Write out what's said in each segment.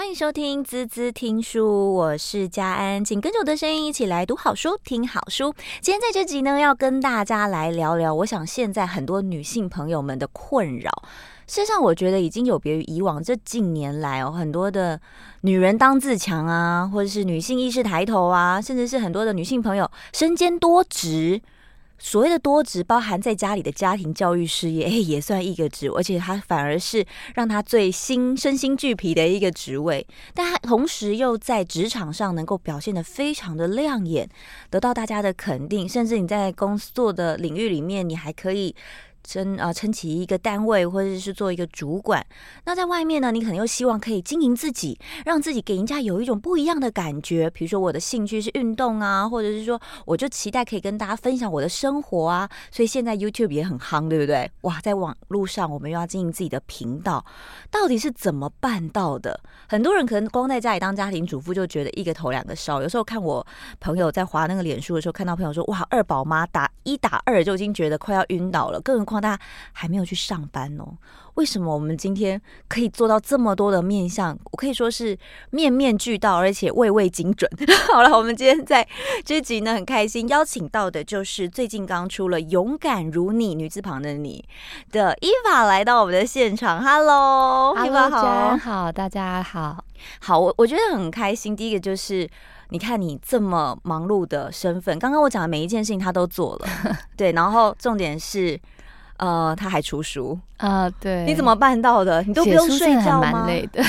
欢迎收听滋滋听书，我是佳安，请跟着我的声音一起来读好书、听好书。今天在这集呢，要跟大家来聊聊，我想现在很多女性朋友们的困扰。事实上，我觉得已经有别于以往这近年来哦，很多的女人当自强啊，或者是女性意识抬头啊，甚至是很多的女性朋友身兼多职。所谓的多职，包含在家里的家庭教育事业，哎，也算一个职，而且他反而是让他最心身心俱疲的一个职位。但他同时又在职场上能够表现得非常的亮眼，得到大家的肯定，甚至你在工作的领域里面，你还可以。撑啊，撑起一个单位，或者是做一个主管。那在外面呢，你可能又希望可以经营自己，让自己给人家有一种不一样的感觉。比如说，我的兴趣是运动啊，或者是说，我就期待可以跟大家分享我的生活啊。所以现在 YouTube 也很夯，对不对？哇，在网络上我们又要经营自己的频道，到底是怎么办到的？很多人可能光在家里当家庭主妇就觉得一个头两个烧。有时候看我朋友在划那个脸书的时候，看到朋友说：“哇，二宝妈打一打二就已经觉得快要晕倒了，更况。”大家还没有去上班哦？为什么我们今天可以做到这么多的面相？我可以说是面面俱到，而且位位精准。好了，我们今天在这集呢，很开心邀请到的就是最近刚出了《勇敢如你》女字旁的你的伊娃来到我们的现场。Hello，Eva 好，好，大家好，好，我我觉得很开心。第一个就是你看你这么忙碌的身份，刚刚我讲的每一件事情他都做了，对，然后重点是。呃，他还出书啊？对，你怎么办到的？你都不用睡觉吗？蛮累的。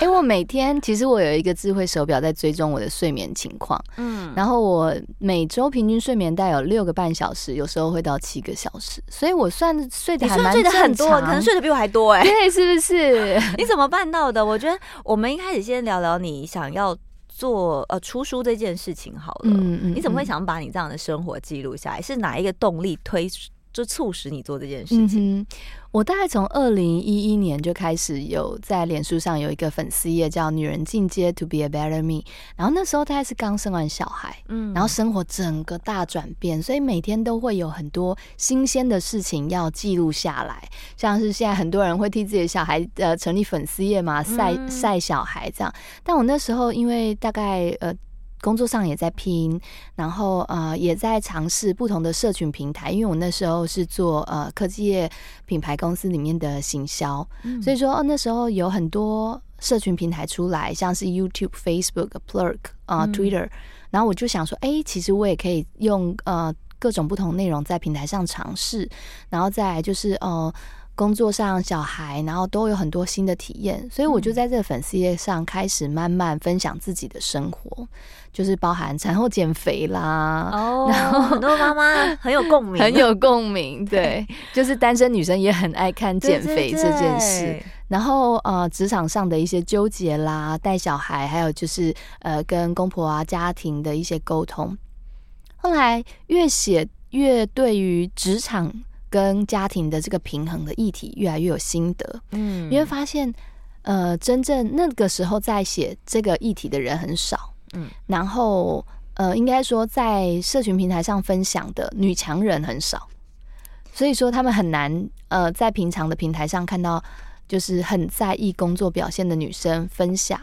因 为我每天其实我有一个智慧手表在追踪我的睡眠情况，嗯，然后我每周平均睡眠大概有六个半小时，有时候会到七个小时，所以我算睡得还蛮睡得很多，可能睡得比我还多 哎、欸，对，是不是？你怎么办到的？我觉得我们一开始先聊聊你想要做呃出书这件事情好了。嗯嗯，嗯，你怎么会想把你这样的生活记录下来？是哪一个动力推？就促使你做这件事情。嗯、我大概从二零一一年就开始有在脸书上有一个粉丝页叫“女人进阶 To Be a Better Me”，然后那时候大概是刚生完小孩，嗯，然后生活整个大转变，所以每天都会有很多新鲜的事情要记录下来，像是现在很多人会替自己的小孩呃成立粉丝页嘛，晒晒小孩这样。但我那时候因为大概呃。工作上也在拼，然后呃也在尝试不同的社群平台，因为我那时候是做呃科技业品牌公司里面的行销，嗯、所以说哦那时候有很多社群平台出来，像是 YouTube、Facebook、Plurk 啊、呃、Twitter，、嗯、然后我就想说，哎，其实我也可以用呃各种不同内容在平台上尝试，然后再来就是呃。工作上、小孩，然后都有很多新的体验，所以我就在这个粉丝页上开始慢慢分享自己的生活，就是包含产后减肥啦，哦，然后很多妈妈 很有共鸣，很有共鸣，对，就是单身女生也很爱看减肥这件事，对对对，然后呃，职场上的一些纠结啦，带小孩，还有就是呃，跟公婆啊、家庭的一些沟通，后来越写越对于职场。跟家庭的这个平衡的议题越来越有心得，嗯，你会发现，呃，真正那个时候在写这个议题的人很少，嗯，然后呃，应该说在社群平台上分享的女强人很少，所以说他们很难呃在平常的平台上看到，就是很在意工作表现的女生分享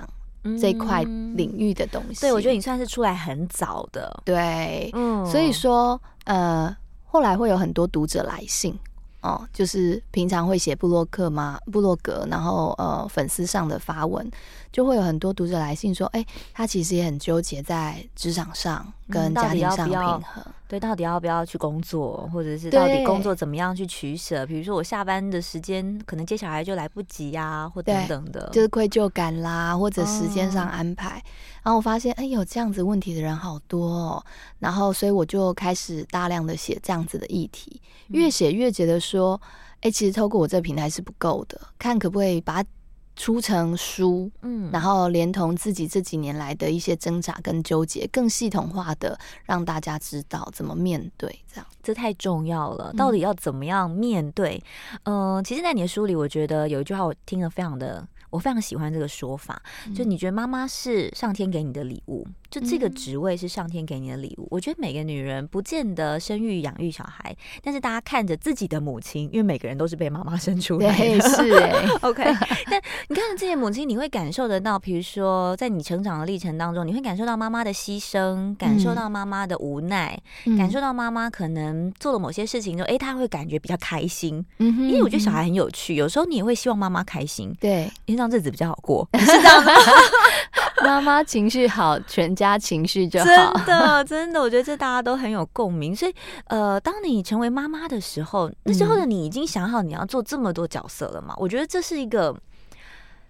这块领域的东西。对，我觉得你算是出来很早的，对，嗯，所以说呃。后来会有很多读者来信哦，就是平常会写布洛克嘛，布洛格，然后呃粉丝上的发文，就会有很多读者来信说，哎，他其实也很纠结在职场上跟家庭上的平衡。嗯对，到底要不要去工作，或者是到底工作怎么样去取舍？比如说我下班的时间可能接小孩就来不及呀、啊，或等等的，就是愧疚感啦，或者时间上安排。哦、然后我发现，哎，有这样子问题的人好多哦。然后，所以我就开始大量的写这样子的议题，越写越觉得说，哎，其实透过我这个平台是不够的，看可不可以把它。出成书，嗯，然后连同自己这几年来的一些挣扎跟纠结，更系统化的让大家知道怎么面对，这样这太重要了。到底要怎么样面对？嗯、呃，其实，在你的书里，我觉得有一句话我听了非常的，我非常喜欢这个说法，就你觉得妈妈是上天给你的礼物。就这个职位是上天给你的礼物。嗯、我觉得每个女人不见得生育养育小孩，但是大家看着自己的母亲，因为每个人都是被妈妈生出来的，对是哎、欸、，OK。但你看着这些母亲，你会感受得到，比如说在你成长的历程当中，你会感受到妈妈的牺牲，感受到妈妈的无奈，嗯、感受到妈妈可能做了某些事情之后，哎、欸，她会感觉比较开心。嗯哼，因为我觉得小孩很有趣，有时候你也会希望妈妈开心，对，因为让日子比较好过，是这样吗？妈妈情绪好，全家情绪就好。真的，真的，我觉得这大家都很有共鸣。所以，呃，当你成为妈妈的时候，那时候的你已经想好你要做这么多角色了吗？嗯、我觉得这是一个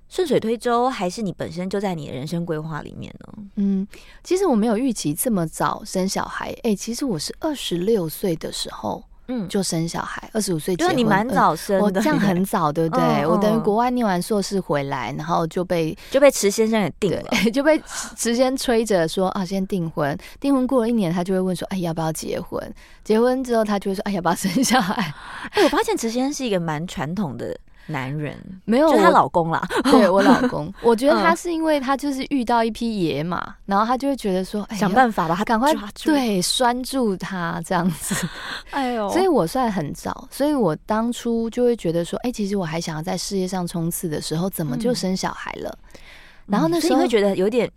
顺水推舟，还是你本身就在你的人生规划里面呢？嗯，其实我没有预期这么早生小孩。哎、欸，其实我是二十六岁的时候。嗯，就生小孩，二十五岁结婚，对，你蛮早生的，我这样很早，对不对？嗯、我等于国外念完硕士回来，然后就被就被池先生给定了，就被池先催着说啊，先订婚。订婚过了一年，他就会问说，哎，要不要结婚？结婚之后，他就会说，哎，要不要生小孩？哎，我发现池先生是一个蛮传统的。男人没有，就她老公啦。对我老公，我觉得他是因为他就是遇到一匹野马，嗯、然后他就会觉得说，哎、想办法把他赶快抓住，对，拴住他这样子。哎呦，所以我算很早，所以我当初就会觉得说，哎、欸，其实我还想要在事业上冲刺的时候，怎么就生小孩了？嗯、然后那时候、会觉得有点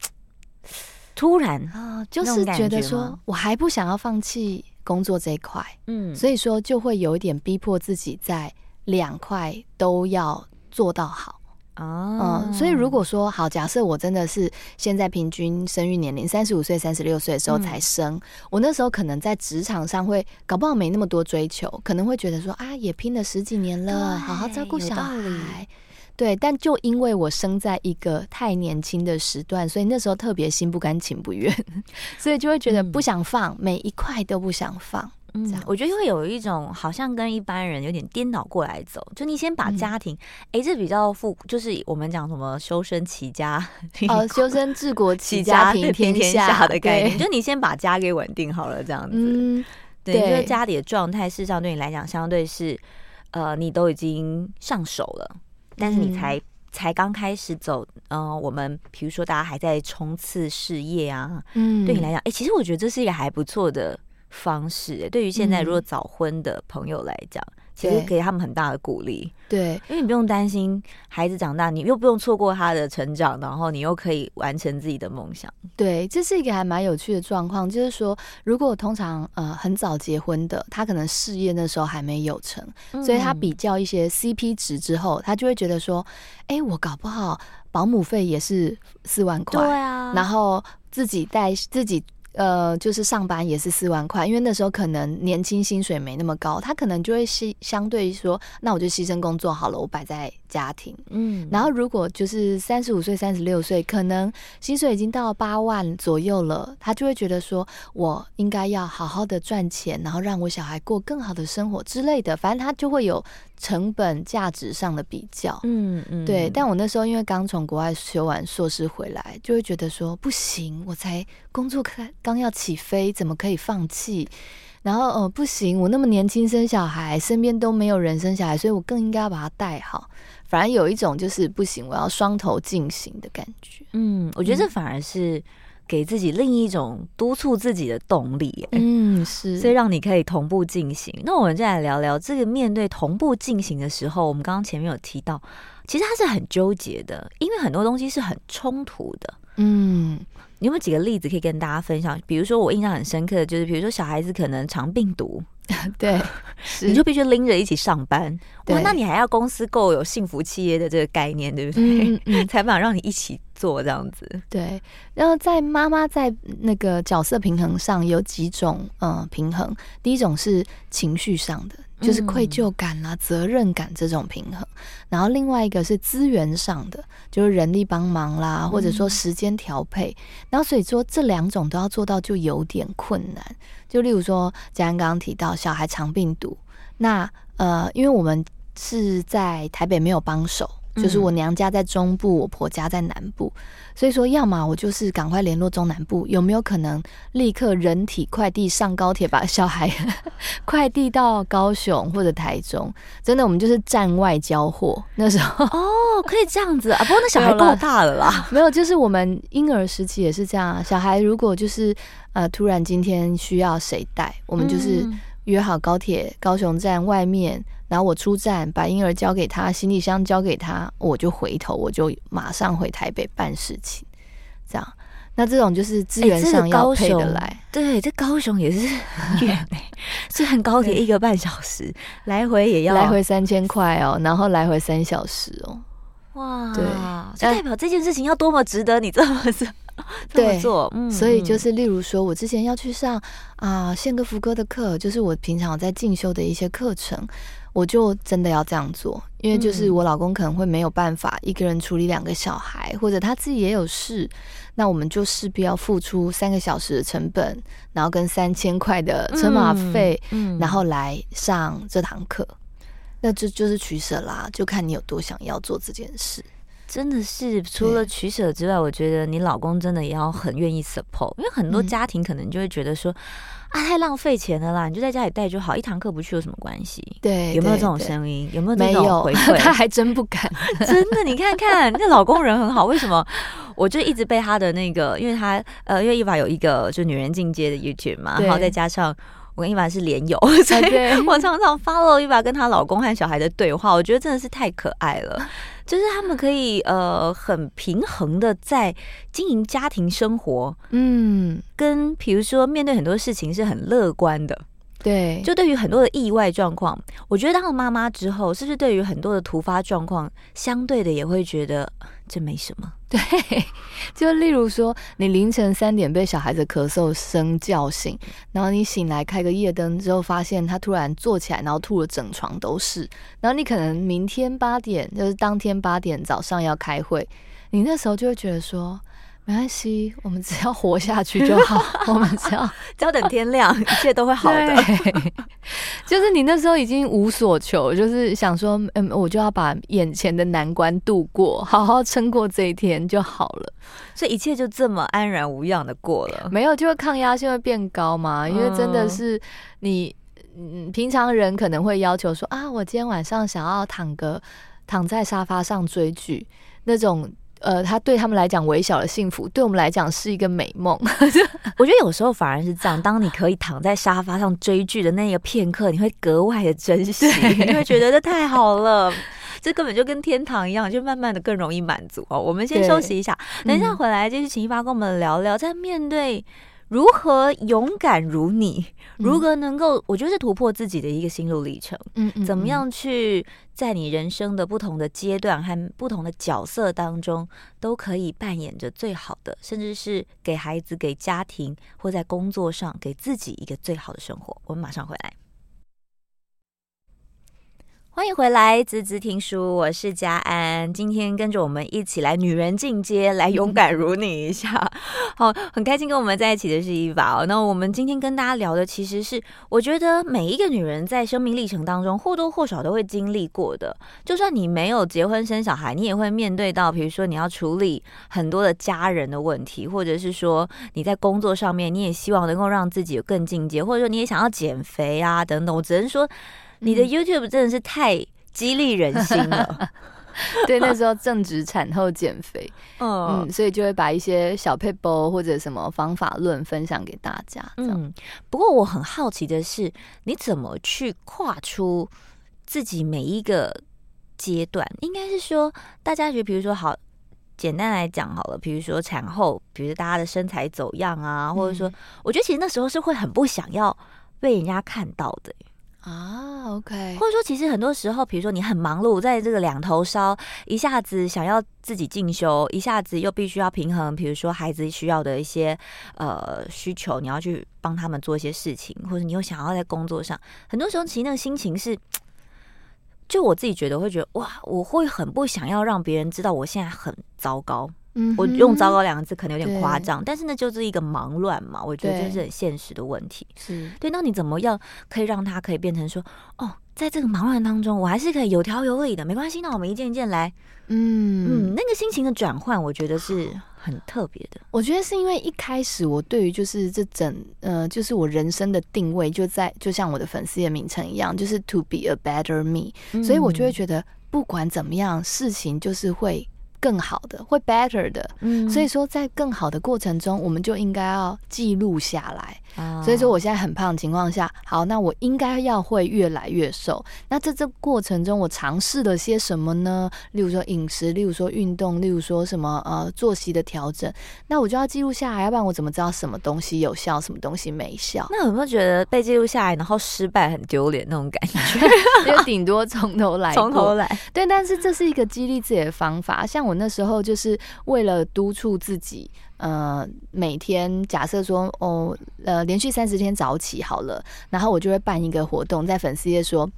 突然啊，就是觉得说我还不想要放弃工作这一块，嗯，所以说就会有一点逼迫自己在。两块都要做到好啊，嗯，所以如果说好，假设我真的是现在平均生育年龄三十五岁、三十六岁的时候才生，嗯、我那时候可能在职场上会搞不好没那么多追求，可能会觉得说啊，也拼了十几年了，好好照顾小孩，对。但就因为我生在一个太年轻的时段，所以那时候特别心不甘情不愿，所以就会觉得不想放，每一块都不想放。嗯，我觉得会有一种好像跟一般人有点颠倒过来走，就你先把家庭，哎、嗯，这比较富，就是我们讲什么修身齐家，哦，修身治国齐家平天下的概念，就你先把家给稳定好了，这样子。嗯，对，对就是家里的状态，事实上对你来讲，相对是，呃，你都已经上手了，但是你才、嗯、才刚开始走，嗯、呃，我们比如说大家还在冲刺事业啊，嗯，对你来讲，哎，其实我觉得这是一个还不错的。方式，对于现在如果早婚的朋友来讲，嗯、其实给他们很大的鼓励。对，因为你不用担心孩子长大，你又不用错过他的成长，然后你又可以完成自己的梦想。对，这是一个还蛮有趣的状况，就是说，如果通常呃很早结婚的，他可能事业那时候还没有成，嗯、所以他比较一些 CP 值之后，他就会觉得说，哎、欸，我搞不好保姆费也是四万块，对啊，然后自己带自己。呃，就是上班也是四万块，因为那时候可能年轻薪水没那么高，他可能就会牺相对于说，那我就牺牲工作好了，我摆在家庭。嗯，然后如果就是三十五岁、三十六岁，可能薪水已经到八万左右了，他就会觉得说，我应该要好好的赚钱，然后让我小孩过更好的生活之类的，反正他就会有。成本价值上的比较，嗯嗯，对。但我那时候因为刚从国外修完硕士回来，就会觉得说不行，我才工作开刚要起飞，怎么可以放弃？然后呃不行，我那么年轻生小孩，身边都没有人生小孩，所以我更应该要把它带好。反而有一种就是不行，我要双头进行的感觉。嗯，我觉得这反而是。给自己另一种督促自己的动力，嗯，是，所以让你可以同步进行。那我们再来聊聊这个面对同步进行的时候，我们刚刚前面有提到，其实它是很纠结的，因为很多东西是很冲突的。嗯，你有没有几个例子可以跟大家分享？比如说我印象很深刻的就是，比如说小孩子可能肠病毒。对，你就必须拎着一起上班。哇对，那你还要公司够有幸福企业的这个概念，对不对？嗯嗯、才把让你一起做这样子。对，然后在妈妈在那个角色平衡上有几种嗯平衡。第一种是情绪上的。就是愧疚感啦、责任感这种平衡，然后另外一个是资源上的，就是人力帮忙啦，或者说时间调配，然后所以说这两种都要做到就有点困难。就例如说，佳安刚刚提到小孩肠病毒，那呃，因为我们是在台北没有帮手。就是我娘家在中部，我婆家在南部，所以说，要么我就是赶快联络中南部，有没有可能立刻人体快递上高铁，把小孩 快递到高雄或者台中？真的，我们就是站外交货那时候。哦，哦，可以这样子啊！不过那小孩够大了啦没，有，就是我们婴儿时期也是这样啊。小孩如果就是呃，突然今天需要谁带，我们就是约好高铁高雄站外面，然后我出站把婴儿交给他，行李箱交给他，我就回头，我就马上回台北办事情，这样。那这种就是资源上要配得来，欸这个、对，这高雄也是很远哎，虽然高铁一个半小时，来回也要来回三千块哦，然后来回三小时哦，哇，对，就代表这件事情要多么值得你这么做，这么做，嗯，所以就是例如说，我之前要去上啊宪哥福哥的课，就是我平常在进修的一些课程。我就真的要这样做，因为就是我老公可能会没有办法一个人处理两个小孩，或者他自己也有事，那我们就势必要付出三个小时的成本，然后跟三千块的车马费，嗯，然后来上这堂课，那这就是取舍啦，就看你有多想要做这件事。真的是除了取舍之外，我觉得你老公真的也要很愿意 support，因为很多家庭可能就会觉得说。啊，太浪费钱了啦！你就在家里带就好，一堂课不去有什么关系？对，有没有这种声音？有没有这种回馈？他还真不敢，真的。你看看，那老公人很好，为什么？我就一直被他的那个，因为他呃，因为伊娃有一个就女人进阶的 YouTube 嘛，然后再加上我跟伊娃是连友，所以我常常 follow 伊娃跟她老公和小孩的对话，我觉得真的是太可爱了。就是他们可以呃很平衡的在经营家庭生活，嗯，跟比如说面对很多事情是很乐观的，对。就对于很多的意外状况，我觉得当了妈妈之后，是不是对于很多的突发状况，相对的也会觉得。这没什么，对，就例如说，你凌晨三点被小孩子咳嗽声叫醒，然后你醒来开个夜灯之后，发现他突然坐起来，然后吐了整床都是，然后你可能明天八点，就是当天八点早上要开会，你那时候就会觉得说。没关系，我们只要活下去就好。我们只要只要等天亮，一切都会好的。就是你那时候已经无所求，就是想说，嗯，我就要把眼前的难关度过，好好撑过这一天就好了。所以一切就这么安然无恙的过了。没有，就是抗压性会变高嘛？因为真的是你，嗯，平常人可能会要求说啊，我今天晚上想要躺个躺在沙发上追剧那种。呃，他对他们来讲微小的幸福，对我们来讲是一个美梦。我觉得有时候反而是这样，当你可以躺在沙发上追剧的那个片刻，你会格外的珍惜，你会觉得这太好了，这根本就跟天堂一样，就慢慢的更容易满足哦。我们先休息一下，等一下回来继续请一发跟我们聊聊，在面对。如何勇敢如你？如何能够？我觉得是突破自己的一个心路历程。嗯，怎么样去在你人生的不同的阶段和不同的角色当中，都可以扮演着最好的，甚至是给孩子、给家庭或在工作上给自己一个最好的生活。我们马上回来。欢迎回来，滋滋听书，我是佳安。今天跟着我们一起来女人进阶，来勇敢如你一下。好，很开心跟我们在一起的是伊娃。那我们今天跟大家聊的，其实是我觉得每一个女人在生命历程当中或多或少都会经历过的。就算你没有结婚生小孩，你也会面对到，比如说你要处理很多的家人的问题，或者是说你在工作上面，你也希望能够让自己有更进阶，或者说你也想要减肥啊等等。我只能说。你的 YouTube 真的是太激励人心了，对，那时候正值产后减肥，嗯，嗯，所以就会把一些小撇步或者什么方法论分享给大家。嗯，不过我很好奇的是，你怎么去跨出自己每一个阶段？应该是说，大家觉得，比如说，好，简单来讲好了，比如说产后，比如大家的身材走样啊，或者说，我觉得其实那时候是会很不想要被人家看到的。啊，OK，或者说，其实很多时候，比如说你很忙碌，在这个两头烧，一下子想要自己进修，一下子又必须要平衡，比如说孩子需要的一些呃需求，你要去帮他们做一些事情，或者你又想要在工作上，很多时候其实那个心情是，就我自己觉得会觉得哇，我会很不想要让别人知道我现在很糟糕。我用“糟糕”两个字可能有点夸张，但是那就是一个忙乱嘛。我觉得这是很现实的问题。是对，那你怎么样可以让他可以变成说，哦，在这个忙乱当中，我还是可以有条有理的，没关系。那我们一件一件来。嗯嗯，那个心情的转换，我觉得是很特别的。我觉得是因为一开始我对于就是这整呃，就是我人生的定位就在，就像我的粉丝的名称一样，就是 To be a better me，所以我就会觉得。不管怎么样，事情就是会。更好的，会 better 的，嗯，所以说在更好的过程中，我们就应该要记录下来。啊，所以说我现在很胖的情况下，好，那我应该要会越来越瘦。那在这过程中，我尝试了些什么呢？例如说饮食，例如说运动，例如说什么呃作息的调整，那我就要记录下来，要不然我怎么知道什么东西有效，什么东西没效？那有没有觉得被记录下来，然后失败很丢脸那种感觉？就顶多从头来，从头来。对，但是这是一个激励自己的方法，像。我那时候就是为了督促自己，呃，每天假设说，哦，呃，连续三十天早起好了，然后我就会办一个活动，在粉丝页说。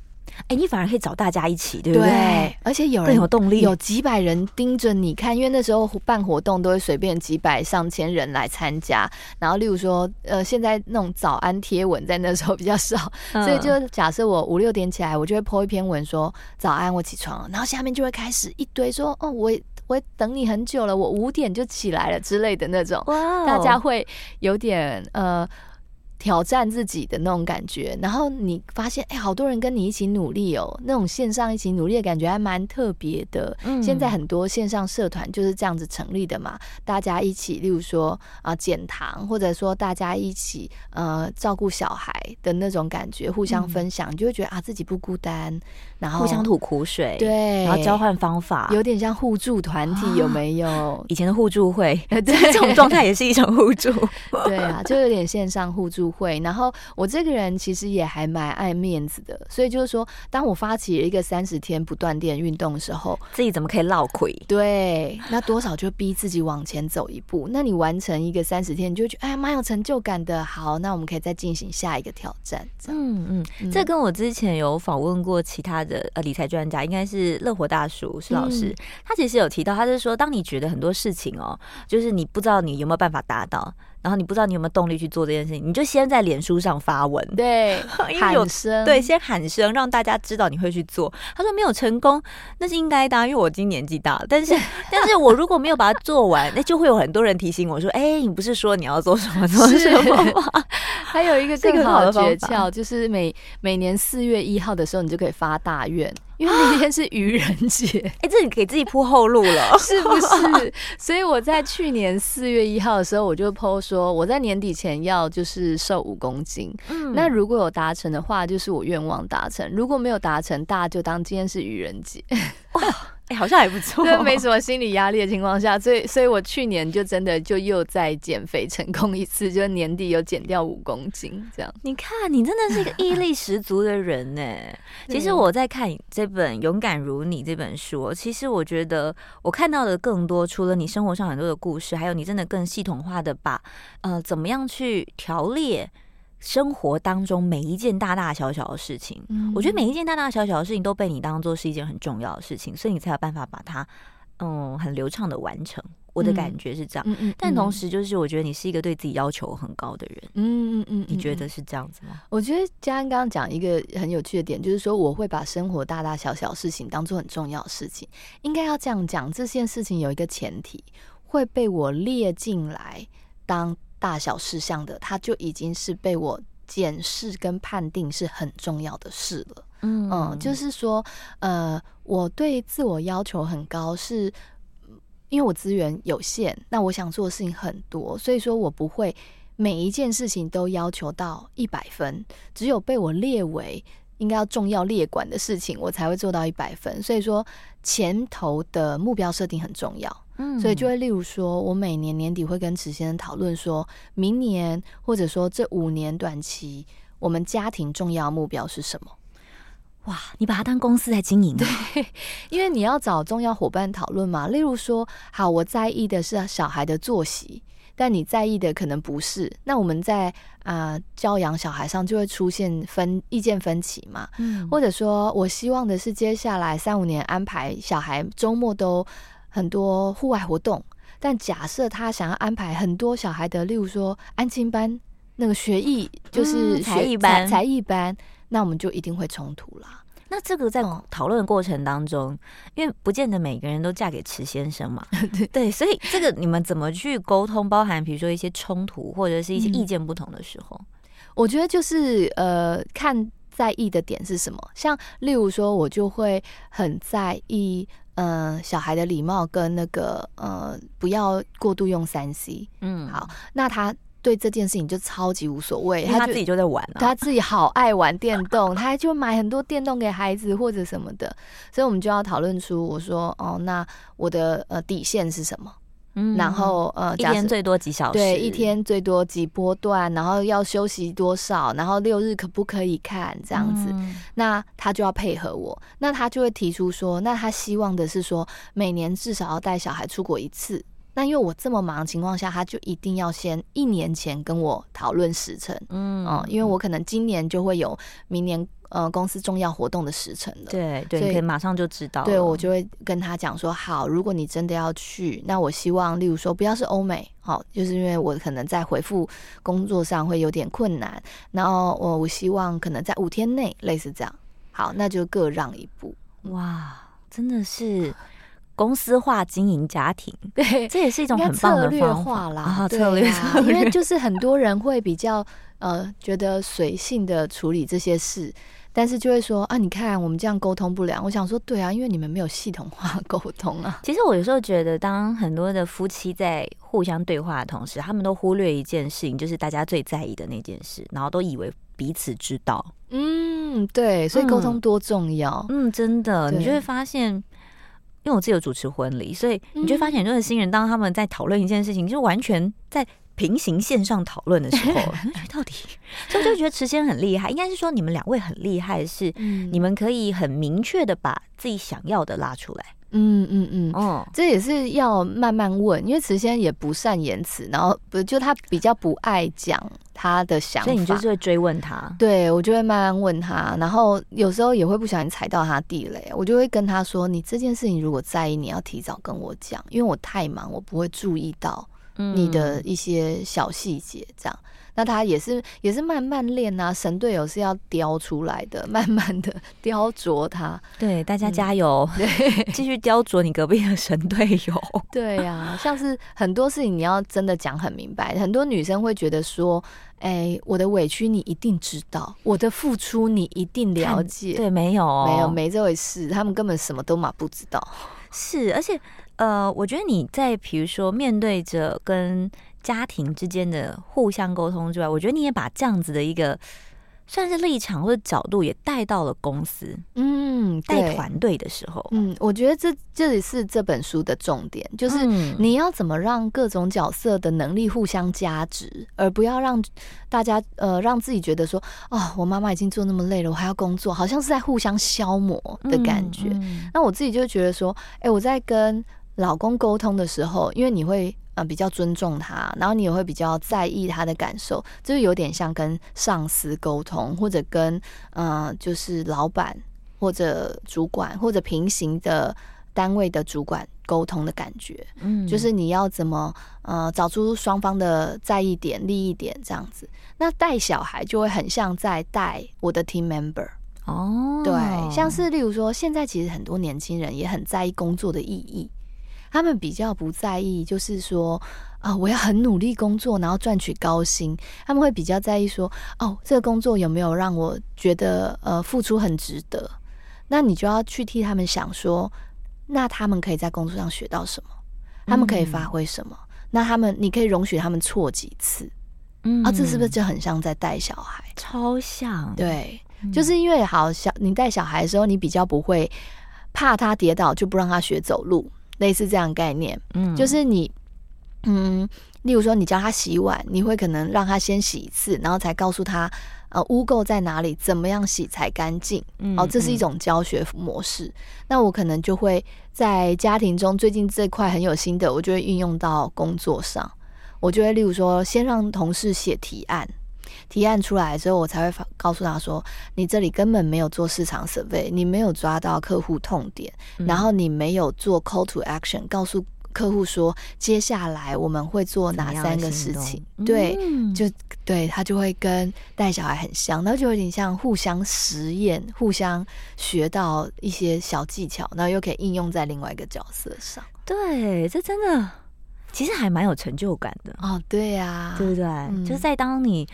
哎，你反而可以找大家一起，对不对？对，而且有人有动力，有几百人盯着你看，因为那时候办活动都会随便几百上千人来参加。然后，例如说，呃，现在那种早安贴文在那时候比较少，嗯、所以就假设我五六点起来，我就会 po 一篇文说早安，我起床了。然后下面就会开始一堆说，哦，我我等你很久了，我五点就起来了之类的那种。哇，大家会有点呃。挑战自己的那种感觉，然后你发现，哎，好多人跟你一起努力哦，那种线上一起努力的感觉还蛮特别的。嗯，现在很多线上社团就是这样子成立的嘛，大家一起，例如说啊，减糖，或者说大家一起呃照顾小孩的那种感觉，互相分享，嗯，你就会觉得啊自己不孤单，然后互相吐苦水，对，然后交换方法，有点像互助团体，有没有？以前的互助会，对，这种状态也是一种互助，对啊，就有点线上互助。会，然后我这个人其实也还蛮爱面子的，所以就是说，当我发起了一个三十天不断电运动的时候，自己怎么可以落亏？对，那多少就逼自己往前走一步。那你完成一个三十天，你就觉得哎呀，蛮有成就感的。好，那我们可以再进行下一个挑战。嗯嗯，嗯这跟我之前有访问过其他的呃理财专家，应该是乐活大叔是老师，嗯、他其实有提到，他是说，当你觉得很多事情哦，就是你不知道你有没有办法达到。然后你不知道你有没有动力去做这件事情，你就先在脸书上发文，对，喊声，对，先喊声，让大家知道你会去做。他说没有成功，那是应该的，因为我今年纪大了。但是，但是我如果没有把它做完，那就会有很多人提醒我说：“哎，你不是说你要做什么做什么吗？” 还有一个更好的诀窍，就是每每年四月一号的时候，你就可以发大愿。因为那天是愚人节，哎、欸，这你给自己铺后路了，是不是？所以我在去年四月一号的时候，我就 po 说，我在年底前要就是瘦五公斤。嗯，那如果有达成的话，就是我愿望达成；如果没有达成，大家就当今天是愚人节。哇哎、欸，好像还不错，对，没什么心理压力的情况下，所以，所以我去年就真的就又在减肥成功一次，就年底有减掉五公斤，这样。你看，你真的是一个毅力十足的人呢。其实我在看这本《勇敢如你》这本书，其实我觉得我看到的更多，除了你生活上很多的故事，还有你真的更系统化的把呃，怎么样去条列。生活当中每一件大大小小的事情，嗯，我觉得每一件大大小小的事情都被你当做是一件很重要的事情，所以你才有办法把它，嗯，很流畅的完成。我的感觉是这样，嗯嗯，但同时就是我觉得你是一个对自己要求很高的人，嗯嗯嗯，你觉得是这样子吗？我觉得嘉安刚刚讲一个很有趣的点，就是说我会把生活大大小小事情当做很重要的事情，应该要这样讲，这件事情有一个前提会被我列进来当。大小事项的，它就已经是被我检视跟判定是很重要的事了。嗯嗯，就是说，呃，我对自我要求很高，是因为我资源有限，那我想做的事情很多，所以说我不会每一件事情都要求到一百分，只有被我列为应该要重要列管的事情，我才会做到一百分。所以说，前头的目标设定很重要。所以就会，例如说，我每年年底会跟池先生讨论，说明年或者说这五年短期，我们家庭重要目标是什么？哇，你把它当公司在经营？对，因为你要找重要伙伴讨论嘛。例如说，好，我在意的是小孩的作息，但你在意的可能不是。那我们在啊、呃、教养小孩上就会出现分意见分歧嘛。嗯，或者说我希望的是接下来三五年安排小孩周末都。很多户外活动，但假设他想要安排很多小孩的，例如说安亲班，那个学艺就是、嗯、才艺班，才艺班，那我们就一定会冲突啦。那这个在讨论的过程当中，嗯、因为不见得每个人都嫁给池先生嘛，对对，所以这个你们怎么去沟通？包含比如说一些冲突或者是一些意见不同的时候，嗯、我觉得就是呃看。在意的点是什么？像例如说，我就会很在意，嗯、呃，小孩的礼貌跟那个呃，不要过度用三 C。嗯，好，那他对这件事情就超级无所谓，他自己就在玩、啊，他自己好爱玩电动，他还就买很多电动给孩子或者什么的，所以我们就要讨论出，我说哦，那我的呃底线是什么？嗯，然后呃，一天最多几小时？对，一天最多几波段，然后要休息多少？然后六日可不可以看这样子？嗯、那他就要配合我，那他就会提出说，那他希望的是说，每年至少要带小孩出国一次。那因为我这么忙的情况下，他就一定要先一年前跟我讨论时程，嗯，嗯，因为我可能今年就会有明年。呃，公司重要活动的时辰了，对对，可以马上就知道。对，我就会跟他讲说，好，如果你真的要去，那我希望，例如说，不要是欧美，好，就是因为我可能在回复工作上会有点困难，然后我我希望可能在五天内，类似这样，好，那就各让一步。哇，真的是公司化经营家庭，对，这也是一种很棒的策略化啦，啊、策略，因为就是很多人会比较呃觉得随性的处理这些事。但是就会说啊，你看我们这样沟通不良。我想说，对啊，因为你们没有系统化沟通啊。其实我有时候觉得，当很多的夫妻在互相对话的同时，他们都忽略一件事情，就是大家最在意的那件事，然后都以为彼此知道。嗯，对，所以沟通多重要。嗯，嗯，真的，你就会发现，因为我自己有主持婚礼，所以你就发现很多的新人，当他们在讨论一件事情，就完全在。平行线上讨论的时候，到底，所以就觉得池仙很厉害。应该是说你们两位很厉害，是你们可以很明确的把自己想要的拉出来。嗯嗯嗯，哦，这也是要慢慢问，因为池仙也不善言辞，然后不就他比较不爱讲他的想法，所以你就是会追问他。对，我就会慢慢问他，然后有时候也会不小心踩到他地雷，我就会跟他说：“你这件事情如果在意，你要提早跟我讲，因为我太忙，我不会注意到。”你的一些小细节，这样，那他也是也是慢慢练啊，神队友是要雕出来的，慢慢的 雕琢他。对，大家加油，对，继续雕琢你隔壁的神队友。对呀、啊，像是很多事情你要真的讲很明白，很多女生会觉得说，哎、欸，我的委屈你一定知道，我的付出你一定了解。对，没有、哦，没有，没这回事，他们根本什么都嘛不知道。是，而且。呃，我觉得你在比如说面对着跟家庭之间的互相沟通之外，我觉得你也把这样子的一个算是立场或者角度也带到了公司，嗯，带团队的时候，嗯，我觉得这这里是这本书的重点，就是你要怎么让各种角色的能力互相加值，而不要让大家呃让自己觉得说，哦，我妈妈已经做那么累了，我还要工作，好像是在互相消磨的感觉。嗯。嗯、那我自己就觉得说，哎，我在跟老公沟通的时候，因为你会呃比较尊重他，然后你也会比较在意他的感受，就是有点像跟上司沟通，或者跟呃就是老板或者主管或者平行的单位的主管沟通的感觉。嗯，就是你要怎么呃找出双方的在意点、利益点这样子。那带小孩就会很像在带我的 team member 哦，对，像是例如说，现在其实很多年轻人也很在意工作的意义。他们比较不在意，就是说啊，我要很努力工作，然后赚取高薪。他们会比较在意说，哦，这个工作有没有让我觉得呃付出很值得？那你就要去替他们想说，那他们可以在工作上学到什么？他们可以发挥什么？嗯、那他们你可以容许他们错几次？嗯，啊，这是不是就很像在带小孩？超像。对，就是因为好小，你带小孩的时候，你比较不会怕他跌倒，就不让他学走路。类似这样概念，嗯，就是你，嗯，例如说你教他洗碗，你会可能让他先洗一次，然后才告诉他，呃，污垢在哪里，怎么样洗才干净，嗯，哦，这是一种教学模式。嗯，那我可能就会在家庭中，最近这块很有心得，我就会运用到工作上，我就会例如说，先让同事写提案。提案出来之后，我才会告诉他说：“你这里根本没有做市场 survey，你没有抓到客户痛点，嗯、然后你没有做 call to action，告诉客户说接下来我们会做哪三个事情。对，嗯、就对他就会跟带小孩很像，然后就有点像互相实验，互相学到一些小技巧，然后又可以应用在另外一个角色上。对，这真的其实还蛮有成就感的哦。对呀、啊，对不对？嗯、就是在当你。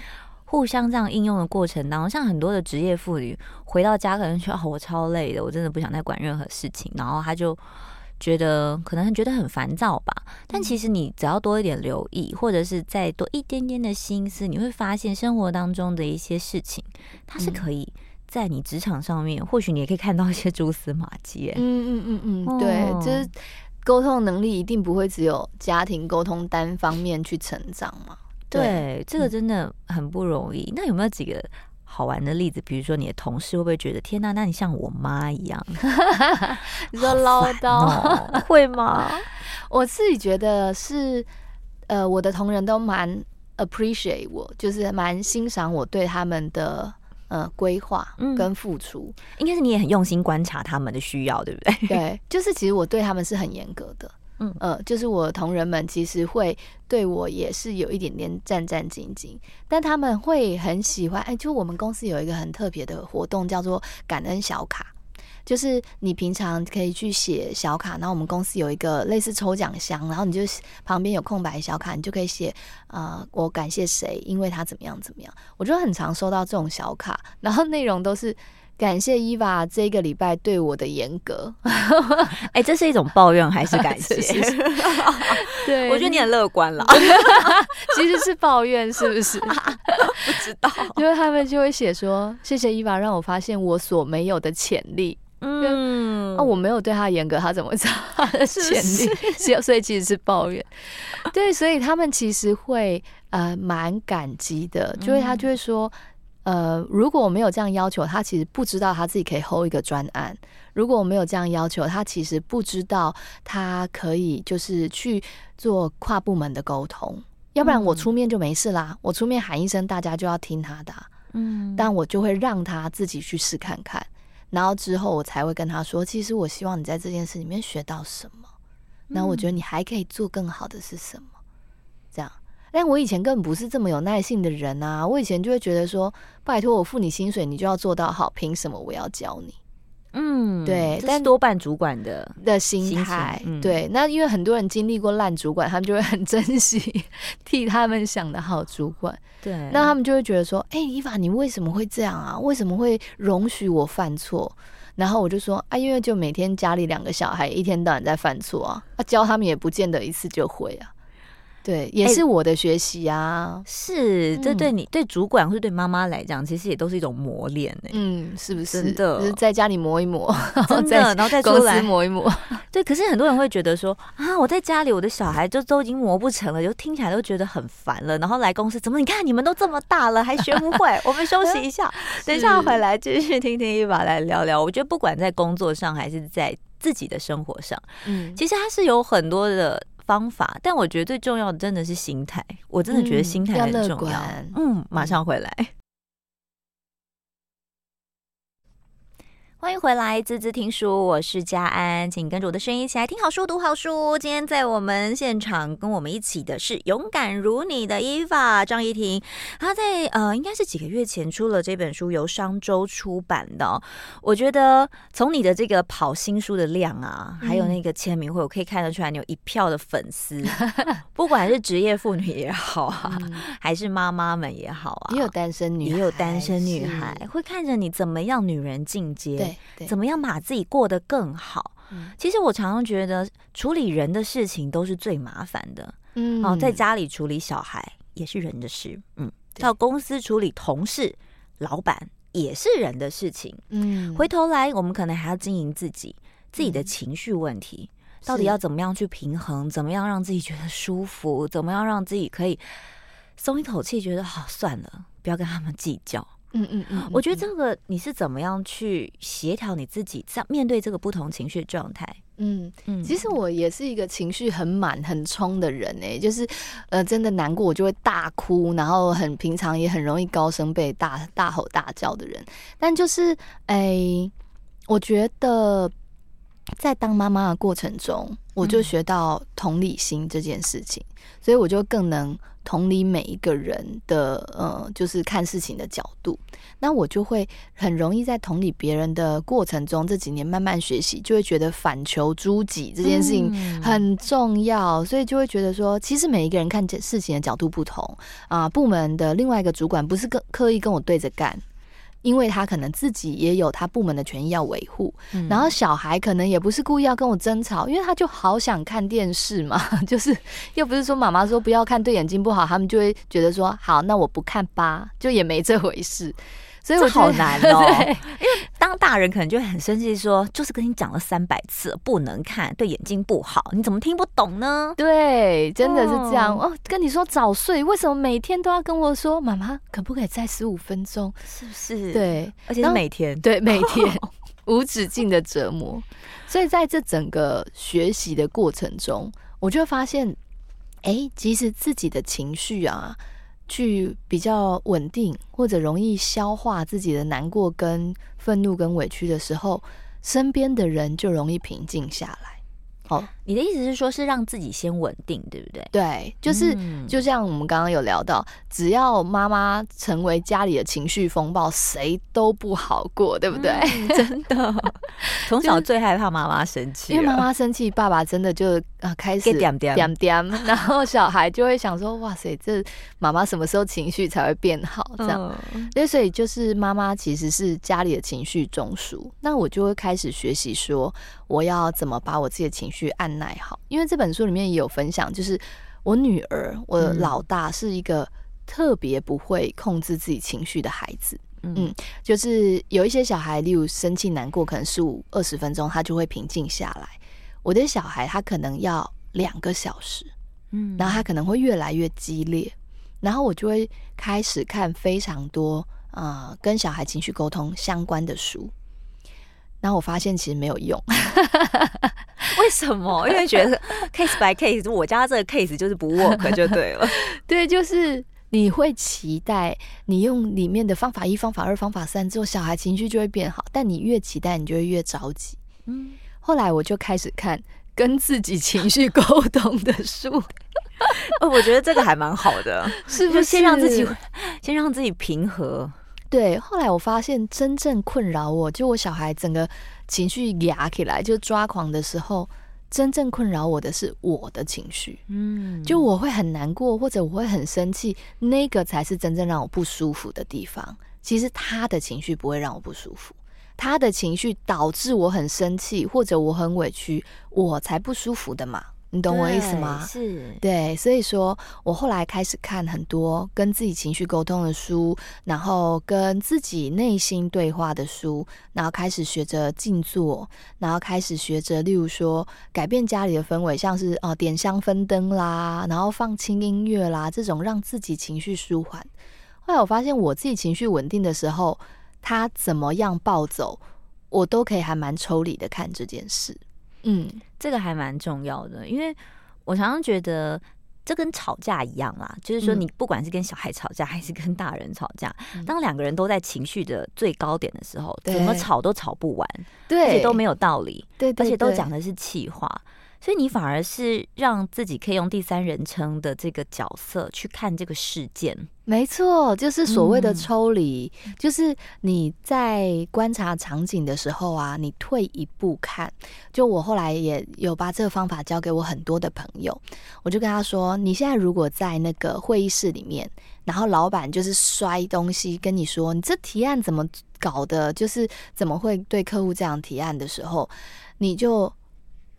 互相这样应用的过程当中，像很多的职业妇女回到家可能觉得哦，我超累的，我真的不想再管任何事情，然后她就觉得可能觉得很烦躁吧。但其实你只要多一点留意，或者是再多一点点的心思，你会发现生活当中的一些事情，它是可以在你职场上面，或许你也可以看到一些蛛丝马迹。嗯嗯嗯嗯，对，就是沟通能力一定不会只有家庭沟通单方面去成长嘛。对，对，这个真的很不容易。嗯、那有没有几个好玩的例子？比如说你的同事会不会觉得天哪，那你像我妈一样，你说唠叨、哦、会吗？我自己觉得是，呃，我的同仁都蛮 appreciate 我，就是蛮欣赏我对他们的呃规划跟付出。嗯、应该是你也很用心观察他们的需要，对不对？对，就是其实我对他们是很严格的。嗯呃，就是我的同仁们其实会对我也是有一点点战战兢兢，但他们会很喜欢。哎，就我们公司有一个很特别的活动，叫做感恩小卡，就是你平常可以去写小卡，然后我们公司有一个类似抽奖箱，然后你就旁边有空白小卡，你就可以写呃，我感谢谁，因为他怎么样怎么样。我就很常收到这种小卡，然后内容都是。感谢伊娃这个礼拜对我的严格，哎，这是一种抱怨还是感谢？对，我觉得你很乐观了。其实是抱怨，是不是？不知道，因为他们就会写说：“谢谢伊娃让我发现我所没有的潜力。”嗯，啊，我没有对他严格，他怎么知道他的潜力？是 所以其实是抱怨。对，所以他们其实会呃蛮感激的，就是他就会说。呃，如果我没有这样要求，他其实不知道他自己可以 hold 一个专案。如果我没有这样要求，他其实不知道他可以就是去做跨部门的沟通。要不然我出面就没事啦，我出面喊一声，大家就要听他的。嗯，但我就会让他自己去试看看，然后之后我才会跟他说，其实我希望你在这件事里面学到什么，那我觉得你还可以做更好的是什么，这样。但我以前根本不是这么有耐性的人啊！我以前就会觉得说，拜托我付你薪水，你就要做到好，凭什么我要教你？嗯，对，但多半主管的的心态，嗯、对。那因为很多人经历过烂主管，他们就会很珍惜替他们想的好主管。对，那他们就会觉得说，哎、欸，伊法，你为什么会这样啊？为什么会容许我犯错？然后我就说，啊，因为就每天家里两个小孩一天到晚在犯错啊，啊，教他们也不见得一次就会啊。对，也是我的学习啊。是，这对你、对主管或者对妈妈来讲，其实也都是一种磨练呢。嗯，是不是？真的，就是在家里磨一磨，真的，然后再出来磨一磨。对，可是很多人会觉得说啊，我在家里，我的小孩就都已经磨不成了，就听起来都觉得很烦了。然后来公司，怎么？你看你们都这么大了，还学不会？我们休息一下，等一下回来继续听听 Eva 来聊聊。我觉得不管在工作上还是在自己的生活上，嗯，其实它是有很多的。方法，但我觉得最重要的真的是心态。我真的觉得心态很重要。嗯，嗯，马上回来。欢迎回来，滋滋听书，我是佳安，请跟着我的声音一起来听好书、读好书。今天在我们现场跟我们一起的是勇敢如你的 Eva 张怡婷，她在呃应该是几个月前出了这本书，由商周出版的哦。我觉得从你的这个跑新书的量啊，还有那个签名会，我可以看得出来你有一票的粉丝，不管是职业妇女也好啊，还是妈妈们也好啊，也有单身女，也有单身女孩会看着你怎么样女人进阶。对，怎么样把自己过得更好？嗯，其实我常常觉得处理人的事情都是最麻烦的。嗯，哦，在家里处理小孩也是人的事。嗯，到公司处理同事、老板也是人的事情。嗯，回头来我们可能还要经营自己自己的情绪问题，到底要怎么样去平衡？怎么样让自己觉得舒服？怎么样让自己可以松一口气？觉得好，算了，不要跟他们计较。嗯嗯嗯，我觉得这个你是怎么样去协调你自己，在面对这个不同情绪状态？嗯嗯，其实我也是一个情绪很满、很冲的人哎，就是呃，真的难过我就会大哭，然后很平常也很容易高声被大大吼大叫的人。但就是哎，我觉得在当妈妈的过程中，我就学到同理心这件事情，嗯、所以我就更能同理每一个人的呃，就是看事情的角度。那我就会很容易在同理别人的过程中，这几年慢慢学习，就会觉得反求诸己这件事情很重要，嗯、所以就会觉得说，其实每一个人看事情的角度不同啊、呃。部门的另外一个主管不是跟刻意跟我对着干。因为他可能自己也有他部门的权益要维护，嗯、然后小孩可能也不是故意要跟我争吵，因为他就好想看电视嘛，就是又不是说妈妈说不要看对眼睛不好，他们就会觉得说好，那我不看吧，就也没这回事。所以我好难哦，因为当大人可能就会很生气，说就是跟你讲了三百次不能看，对眼睛不好，你怎么听不懂呢？对，真的是这样哦，哦。跟你说早睡，为什么每天都要跟我说妈妈可不可以再十五分钟？是不是？对，而且是每天，对每 天无止境的折磨。所以在这整个学习的过程中，我就会发现，哎、欸，其实自己的情绪啊。去比较稳定，或者容易消化自己的难过、跟愤怒、跟委屈的时候，身边的人就容易平静下来。哦，你的意思是说，是让自己先稳定，对不对？对，就是就像我们刚刚有聊到，只要妈妈成为家里的情绪风暴，谁都不好过，对不对？嗯、真的，从小最害怕妈妈生气，因为妈妈生气，爸爸真的就啊开始点点点点，然后小孩就会想说，哇塞，这妈妈什么时候情绪才会变好？这样，嗯、所以就是妈妈其实是家里的情绪中枢，那我就会开始学习说，我要怎么把我自己的情绪。去按捺好，因为这本书里面也有分享，就是我女儿，我老大是一个特别不会控制自己情绪的孩子。嗯，嗯，就是有一些小孩，例如生气难过，可能十五二十分钟他就会平静下来。我的小孩他可能要两个小时，嗯，然后他可能会越来越激烈，然后我就会开始看非常多啊、呃、跟小孩情绪沟通相关的书。然后我发现其实没有用，为什么？因为觉得 case by case，我家这个 case 就是不 work 就对了。对，就是你会期待你用里面的方法一、方法二、方法三之后，小孩情绪就会变好。但你越期待，你就会越着急。嗯，后来我就开始看跟自己情绪沟通的书。我觉得这个还蛮好的，是不是？先让自己先让自己平和。对，后来我发现真正困扰我，就我小孩整个情绪压起来就抓狂的时候，真正困扰我的是我的情绪。嗯，就我会很难过，或者我会很生气，那个才是真正让我不舒服的地方。其实他的情绪不会让我不舒服，他的情绪导致我很生气，或者我很委屈，我才不舒服的嘛。你懂我意思吗？是对，所以说我后来开始看很多跟自己情绪沟通的书，然后跟自己内心对话的书，然后开始学着静坐，然后开始学着，例如说改变家里的氛围，像是哦、呃、点香氛灯啦，然后放轻音乐啦，这种让自己情绪舒缓。后来我发现我自己情绪稳定的时候，他怎么样暴走，我都可以还蛮抽离的看这件事。嗯，这个还蛮重要的，因为我常常觉得这跟吵架一样啦，就是说你不管是跟小孩吵架还是跟大人吵架，嗯、当两个人都在情绪的最高点的时候，怎么吵都吵不完，对，而且都没有道理，对，而且都讲的是气话。所以你反而是让自己可以用第三人称的这个角色去看这个事件，没错，就是所谓的抽离，嗯、就是你在观察场景的时候啊，你退一步看。就我后来也有把这个方法教给我很多的朋友，我就跟他说：你现在如果在那个会议室里面，然后老板就是摔东西跟你说，你这提案怎么搞的？就是怎么会对客户这样提案的时候，你就。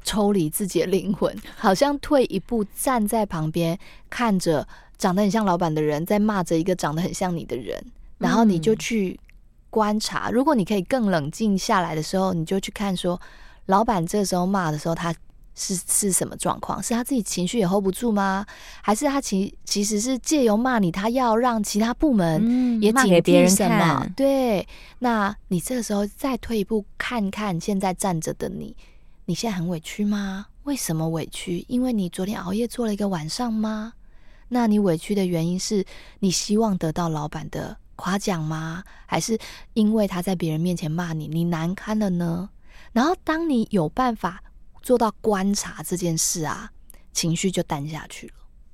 抽离自己的灵魂，好像退一步站在旁边看着长得很像老板的人在骂着一个长得很像你的人，然后你就去观察。如果你可以更冷静下来的时候，你就去看说，老板这时候骂的时候，他是是什么状况？是他自己情绪也 hold 不住吗？还是他其其实是借由骂你，他要让其他部门也警惕什么？嗯、对，那你这个时候再退一步看看现在站着的你。你现在很委屈吗？为什么委屈？因为你昨天熬夜做了一个晚上吗？那你委屈的原因是你希望得到老板的夸奖吗？还是因为他在别人面前骂你，你难堪了呢？然后当你有办法做到观察这件事啊，情绪就淡下去了。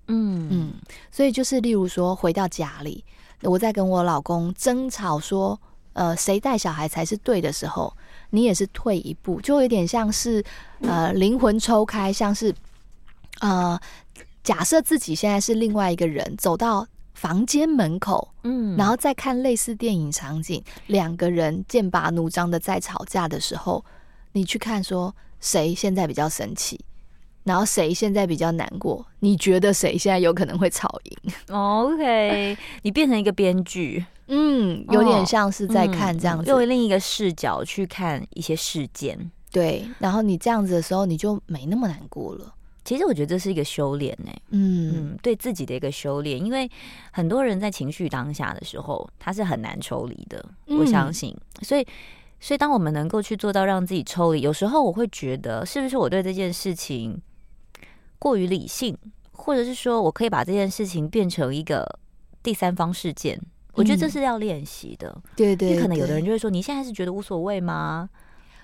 嗯嗯，所以就是例如说回到家里，我在跟我老公争吵说，呃，谁带小孩才是对的时候，你也是退一步，就有点像是呃灵魂抽开，像是呃假设自己现在是另外一个人走到。房间门口，嗯，然后再看类似电影场景，两个人剑拔弩张的在吵架的时候，你去看说谁现在比较生气，然后谁现在比较难过，你觉得谁现在有可能会吵赢？OK，你变成一个编剧，嗯，有点像是在看这样子，用、另一个视角去看一些事件，对，然后你这样子的时候，你就没那么难过了。其实我觉得这是一个修炼呢，嗯。嗯，对自己的一个修炼，因为很多人在情绪当下的时候，他是很难抽离的，我相信。所以，所以当我们能够去做到让自己抽离，有时候我会觉得，是不是我对这件事情过于理性，或者是说我可以把这件事情变成一个第三方事件？我觉得这是要练习的。对对，可能有的人就会说，你现在是觉得无所谓吗？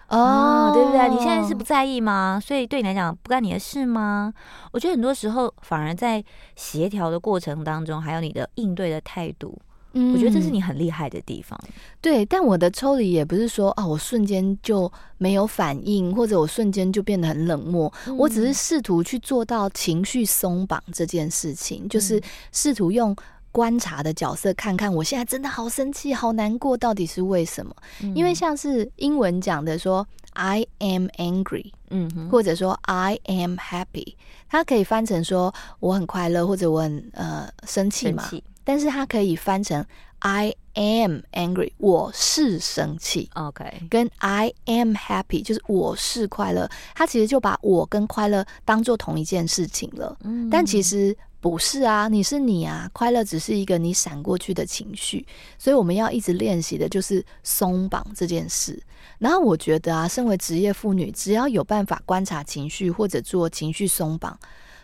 哦，对不对？你现在是不在意吗？所以对你来讲不干你的事吗？我觉得很多时候反而在协调的过程当中，还有你的应对的态度，嗯，我觉得这是你很厉害的地方。对，但我的抽离也不是说啊，我瞬间就没有反应，或者我瞬间就变得很冷漠。嗯，我只是试图去做到情绪松绑这件事情，就是试图用。观察的角色，看看我现在真的好生气、好难过，到底是为什么？嗯、因为像是英文讲的说 “I am angry”，嗯，或者说 “I am happy”，它可以翻成说我很快乐，或者我很呃生气嘛。但是它可以翻成 “I am angry”，我是生气。OK，跟 “I am happy” 就是我是快乐。它其实就把我跟快乐当做同一件事情了。嗯，但其实。不是啊，你是你啊，快乐只是一个你闪过去的情绪，所以我们要一直练习的就是松绑这件事。然后我觉得啊，身为职业妇女，只要有办法观察情绪或者做情绪松绑，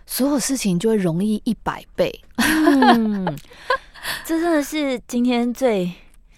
所有事情就会容易一百倍。嗯，这真的是今天最。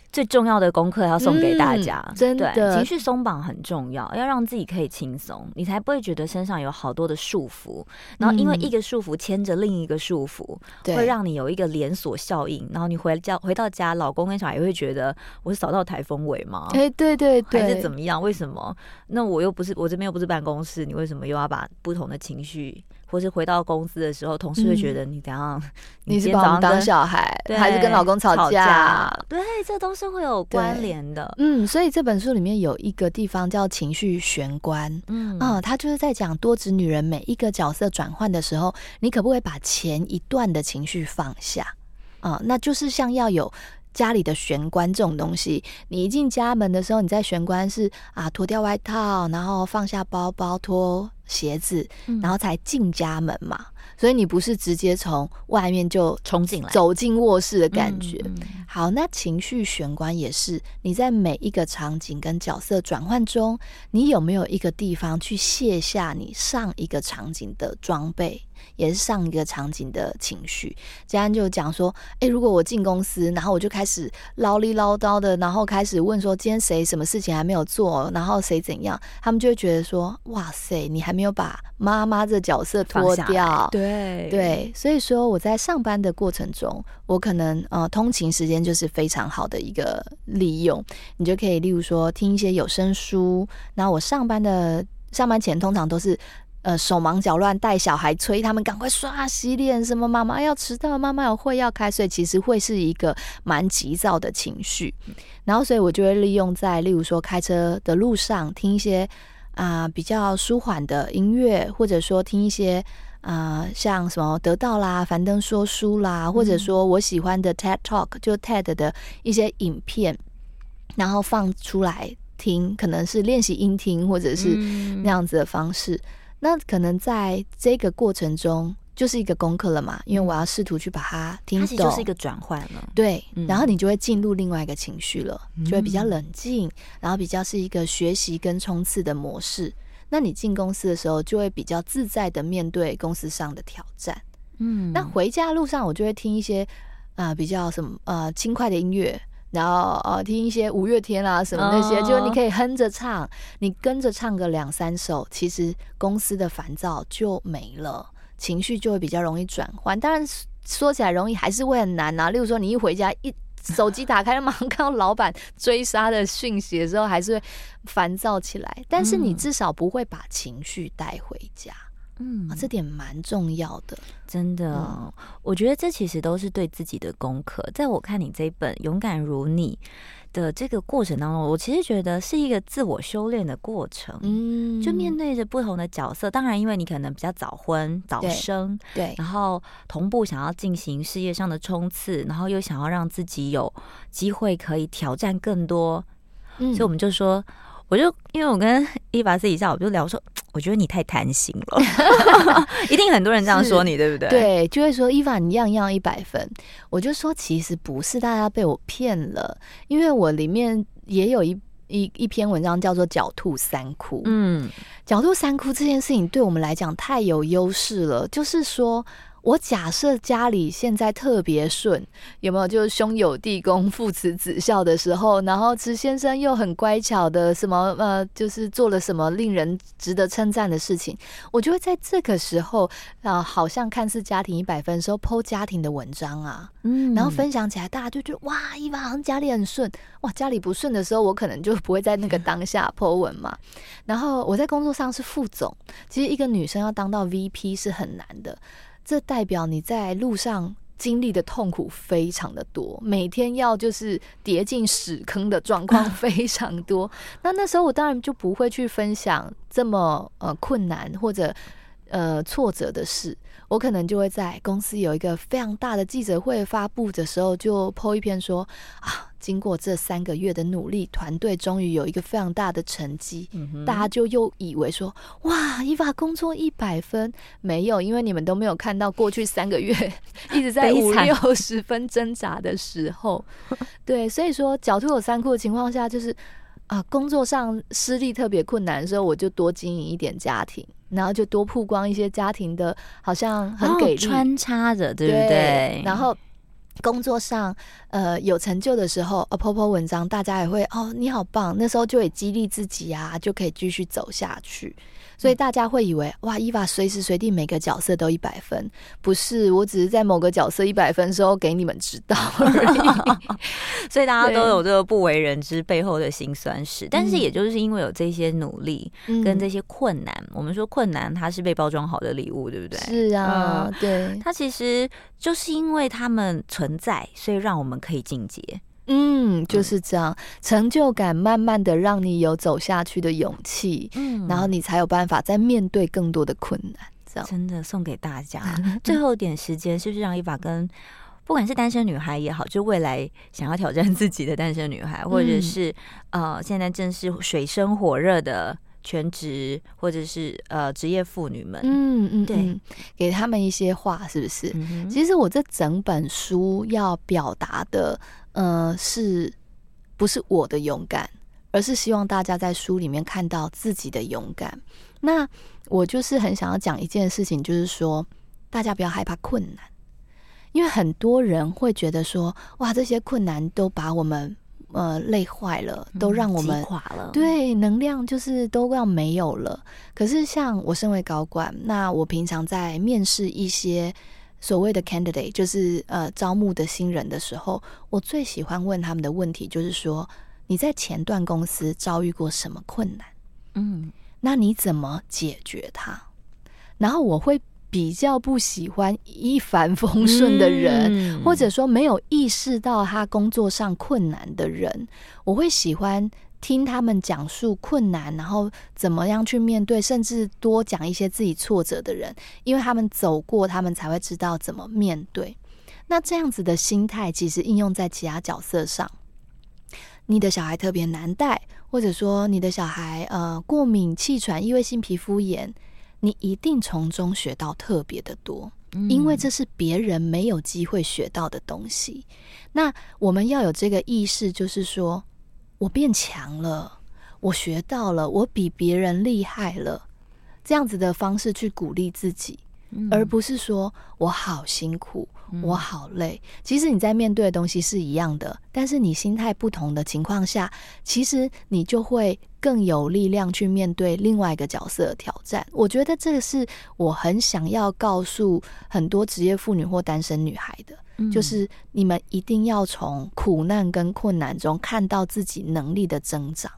最重要的功课要送给大家，嗯、真的，对，情绪松绑很重要，要让自己可以轻松，你才不会觉得身上有好多的束缚。然后因为一个束缚牵着另一个束缚，嗯、会让你有一个连锁效应。然后你回家回到家，老公跟小孩也会觉得我是扫到台风尾吗？哎，对对对，还是怎么样？为什么？那我又不是我这边又不是办公室，你为什么又要把不同的情绪？或是回到公司的时候，同事会觉得你怎样？你是把我们当小孩，还是跟老公吵架？吵架对，这都是会有关联的。嗯，所以这本书里面有一个地方叫情绪玄关。嗯啊，他就是在讲多职女人每一个角色转换的时候，你可不可以把前一段的情绪放下？啊，那就是像要有。家里的玄关这种东西，你一进家门的时候，你在玄关是啊，脱掉外套，然后放下包包，脱鞋子，然后才进家门嘛。嗯所以你不是直接从外面就冲进来，走进卧室的感觉。好，那情绪玄关也是你在每一个场景跟角色转换中，你有没有一个地方去卸下你上一个场景的装备，也是上一个场景的情绪？佳安就讲说，诶，如果我进公司，然后我就开始唠里唠叨的，然后开始问说，今天谁什么事情还没有做，然后谁怎样，他们就会觉得说，哇塞，你还没有把妈妈这角色脱掉，对。对对，所以说我在上班的过程中，我可能呃通勤时间就是非常好的一个利用。你就可以例如说听一些有声书，那我上班的上班前通常都是呃手忙脚乱带小孩催他们赶快刷洗脸，什么妈妈要迟到，妈妈有会要开，所以其实会是一个蛮急躁的情绪。然后所以我就会利用在例如说开车的路上听一些啊、呃、比较舒缓的音乐，或者说听一些。啊、呃，像什么得到啦、樊登说书啦，或者说我喜欢的 TED Talk，就 TED 的一些影片，然后放出来听，可能是练习音听，或者是那样子的方式。嗯、那可能在这个过程中，就是一个功课了嘛，因为我要试图去把它听懂，它就是一个转换了。对，然后你就会进入另外一个情绪了，嗯、就会比较冷静，然后比较是一个学习跟冲刺的模式。那你进公司的时候，就会比较自在的面对公司上的挑战。嗯，那回家路上，我就会听一些啊、呃、比较什么呃轻快的音乐，然后呃听一些五月天啊什么那些，哦、就你可以哼着唱，你跟着唱个两三首，其实公司的烦躁就没了，情绪就会比较容易转换。当然说起来容易，还是会很难啊。例如说，你一回家一手机打开，马上看到老板追杀的讯息的时候，还是会烦躁起来。但是你至少不会把情绪带回家。嗯，这点蛮重要的，真的。嗯、我觉得这其实都是对自己的功课。在我看你这一本《勇敢如你》的这个过程当中，我其实觉得是一个自我修炼的过程。嗯，就面对着不同的角色，当然，因为你可能比较早婚早生，对，对，然后同步想要进行事业上的冲刺，然后又想要让自己有机会可以挑战更多，嗯，所以我们就说。我就因为我跟伊娃私底下，我就聊说，我觉得你太贪心了，一定很多人这样说你，对不对？对，就会说伊娃你样样一百分。我就说其实不是，大家被我骗了，因为我里面也有一一一篇文章叫做“狡兔三窟”。嗯，“狡兔三窟”这件事情对我们来讲太有优势了，就是说。我假设家里现在特别顺，有没有？就是兄友弟恭、父慈子孝的时候，然后池先生又很乖巧的什么呃，就是做了什么令人值得称赞的事情，我就会在这个时候啊、呃，好像看似家庭一百分的时候，po 家庭的文章啊，嗯，然后分享起来，大家就觉得哇，一般好像家里很顺，哇，家里不顺的时候，我可能就不会在那个当下 po 文嘛。然后我在工作上是副总，其实一个女生要当到 VP 是很难的。这代表你在路上经历的痛苦非常的多，每天要就是跌进屎坑的状况 非常多。那那时候我当然就不会去分享这么呃困难或者呃挫折的事，我可能就会在公司有一个非常大的记者会发布的时候就 po 一篇说啊。经过这三个月的努力，团队终于有一个非常大的成绩。嗯、大家就又以为说：“哇，伊娃工作一百分。”没有，因为你们都没有看到过去三个月 一直在五六十分挣扎的时候。对，所以说狡兔有三窟的情况下，就是啊，工作上失利特别困难的时候，我就多经营一点家庭，然后就多曝光一些家庭的，好像很给力，穿插着，对不对？对然后。工作上，呃，有成就的时候，呃，po po 文章，大家也会哦，你好棒，那时候就会激励自己啊，就可以继续走下去。所以大家会以为哇，伊娃随时随地每个角色都一百分，不是，我只是在某个角色一百分的时候给你们知道而已。所以大家都有这个不为人知背后的辛酸史，但是也就是因为有这些努力跟这些困难，嗯、我们说困难它是被包装好的礼物，对不对？是啊，嗯、对，它其实就是因为他们存在，所以让我们可以进阶。嗯，就是这样，嗯、成就感慢慢的让你有走下去的勇气，嗯，然后你才有办法再面对更多的困难。这样。真的送给大家，最后一点时间是不是让伊娃跟不管是单身女孩也好，就未来想要挑战自己的单身女孩，或者是、嗯、呃现在正是水深火热的全职或者是呃职业妇女们，嗯嗯，对，给他们一些话，是不是？嗯、其实我这整本书要表达的。呃，是不是我的勇敢，而是希望大家在书里面看到自己的勇敢。那我就是很想要讲一件事情，就是说大家不要害怕困难，因为很多人会觉得说，哇，这些困难都把我们呃累坏了，都让我们垮了，对，能量就是都要没有了。可是像我身为高管，那我平常在面试一些。所谓的 candidate 就是呃招募的新人的时候，我最喜欢问他们的问题就是说，你在前段公司遭遇过什么困难？嗯，那你怎么解决它？然后我会比较不喜欢一帆风顺的人，嗯、或者说没有意识到他工作上困难的人，我会喜欢。听他们讲述困难，然后怎么样去面对，甚至多讲一些自己挫折的人，因为他们走过，他们才会知道怎么面对。那这样子的心态，其实应用在其他角色上。你的小孩特别难带，或者说你的小孩呃过敏、气喘、异位性皮肤炎，你一定从中学到特别的多，因为这是别人没有机会学到的东西。那我们要有这个意识，就是说。我变强了，我学到了，我比别人厉害了，这样子的方式去鼓励自己，嗯、而不是说我好辛苦，我好累。其实你在面对的东西是一样的，但是你心态不同的情况下，其实你就会更有力量去面对另外一个角色的挑战。我觉得这个是我很想要告诉很多职业妇女或单身女孩的，嗯、就是你们一定要从苦难跟困难中看到自己能力的增长。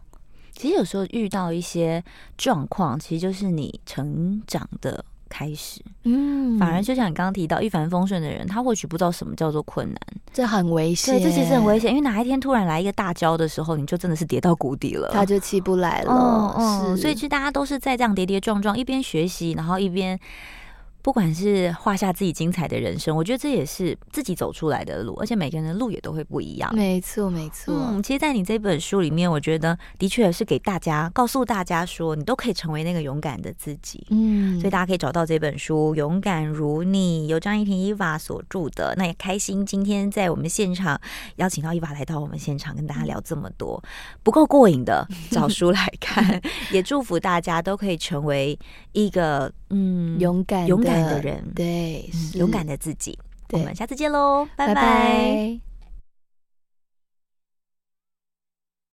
其实有时候遇到一些状况，其实就是你成长的开始。嗯，反而就像你刚刚提到一帆风顺的人，他或许不知道什么叫做困难，这很危险。对，这其实很危险，因为哪一天突然来一个大招的时候，你就真的是跌到谷底了，他就起不来了。是，所以其实大家都是在这样跌跌撞撞，一边学习，然后一边。不管是画下自己精彩的人生，我觉得这也是自己走出来的路，而且每个人的路也都会不一样。没错，没错。嗯，其实，在你这本书里面，我觉得的确是给大家告诉大家说，你都可以成为那个勇敢的自己。嗯，所以大家可以找到这本书《勇敢如你》，由张依婷伊娃所著的。那也开心今天在我们现场邀请到伊娃来到我们现场，跟大家聊这么多，不够过瘾的，找书来看。也祝福大家都可以成为一个嗯勇敢勇敢。的人，对，勇敢的自己。我们下次见喽，拜拜。拜拜。